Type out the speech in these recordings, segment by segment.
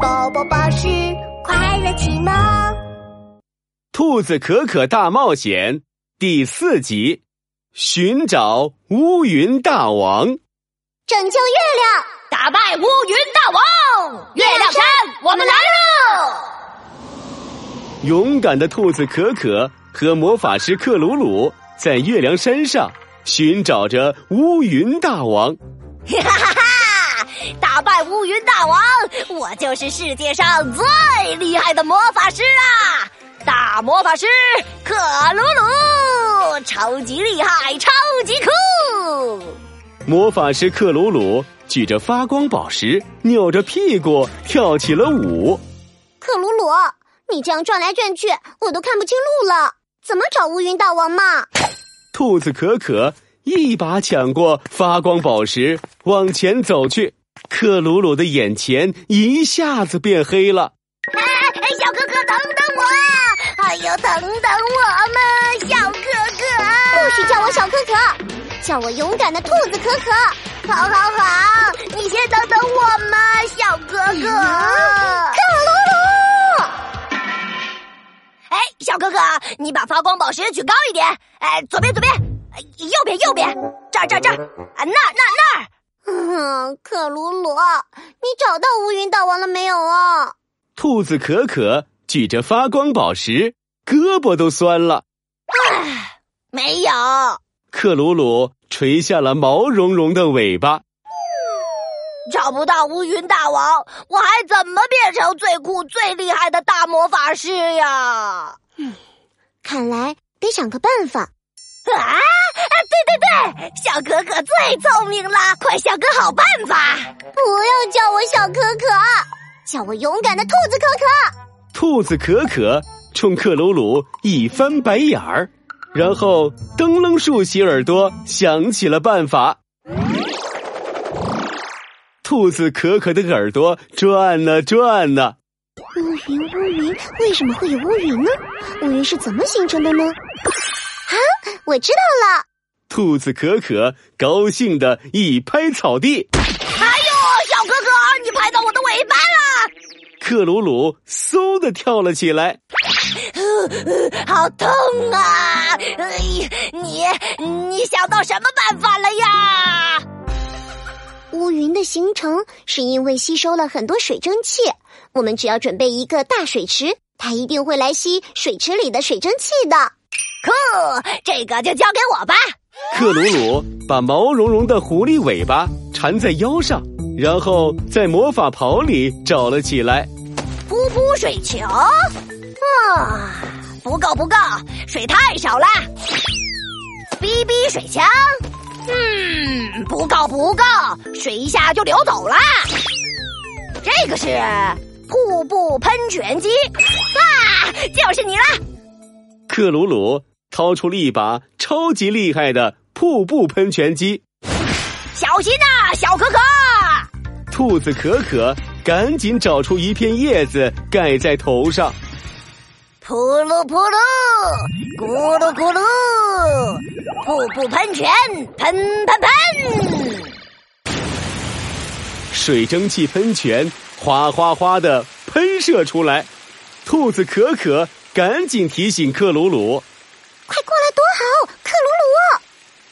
宝宝巴士快乐启蒙，《兔子可可大冒险》第四集：寻找乌云大王，拯救月亮，打败乌云大王。月亮山，我们来了！勇敢的兔子可可和魔法师克鲁鲁在月亮山上寻找着乌云大王。哈哈哈！乌云大王，我就是世界上最厉害的魔法师啊！大魔法师克鲁鲁，超级厉害，超级酷！魔法师克鲁鲁举着发光宝石，扭着屁股跳起了舞。克鲁鲁，你这样转来转去，我都看不清路了，怎么找乌云大王嘛？兔子可可一把抢过发光宝石，往前走去。克鲁鲁的眼前一下子变黑了。哎，小哥哥，等等我！哎呦，等等我们，小哥哥！不许叫我小可可，叫我勇敢的兔子可可。好好好，你先等等我嘛，小哥哥。克鲁鲁！哎，小哥哥，你把发光宝石举高一点。哎，左边，左边。右边，右边。这儿，这儿，这儿。啊，那，那，那儿。嗯，克鲁鲁，你找到乌云大王了没有啊？兔子可可举着发光宝石，胳膊都酸了。唉，没有。克鲁鲁垂下了毛茸茸的尾巴。找不到乌云大王，我还怎么变成最酷、最厉害的大魔法师呀？嗯，看来得想个办法。啊！对对对，小可可最聪明了，快想个好办法！不要叫我小可可，叫我勇敢的兔子可可。兔子可可冲克鲁鲁一翻白眼儿，然后噔楞竖起耳朵，想起了办法。兔子可可的耳朵转呢转呢。乌云，乌云，为什么会有乌云呢？乌云是怎么形成的呢？啊，我知道了。兔子可可高兴的一拍草地，哎呦，小哥哥，你拍到我的尾巴了！克鲁鲁嗖的跳了起来，好痛啊！你你想到什么办法了呀？乌云的形成是因为吸收了很多水蒸气，我们只要准备一个大水池，它一定会来吸水池里的水蒸气的。酷，这个就交给我吧。克鲁鲁把毛茸茸的狐狸尾巴缠在腰上，然后在魔法袍里找了起来。噗噗水球，啊，不够不够，水太少了。哔哔水枪，嗯，不够不够，水一下就流走了。这个是瀑布喷泉机，啊，就是你了。克鲁鲁掏出了一把超级厉害的。瀑布喷泉机，小心呐，小可可！兔子可可赶紧找出一片叶子盖在头上。噗噜噗噜，咕噜咕噜，瀑布喷泉，喷喷喷！水蒸气喷泉哗哗哗的喷射出来。兔子可可赶紧提醒克鲁鲁：“快过来躲好，克鲁鲁！”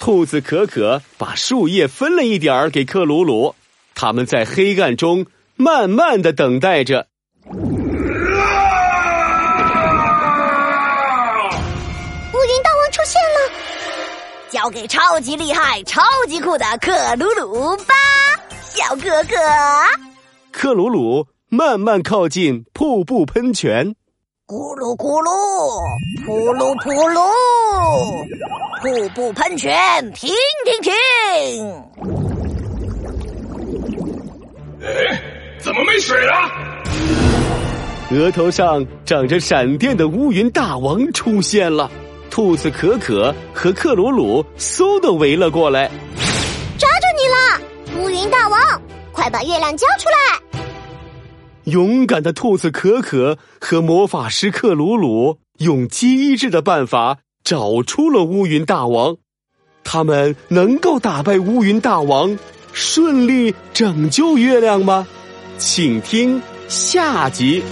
兔子可可把树叶分了一点儿给克鲁鲁，他们在黑暗中慢慢的等待着。乌云大王出现了，交给超级厉害、超级酷的克鲁鲁吧，小哥哥。克鲁鲁慢慢靠近瀑布喷泉，咕噜咕噜，噗噜噗噜。瀑布喷泉，停停停！哎，怎么没水了？额头上长着闪电的乌云大王出现了，兔子可可和克鲁鲁嗖的围了过来，抓住你了！乌云大王，快把月亮交出来！勇敢的兔子可可和魔法师克鲁鲁用机智的办法。找出了乌云大王，他们能够打败乌云大王，顺利拯救月亮吗？请听下集。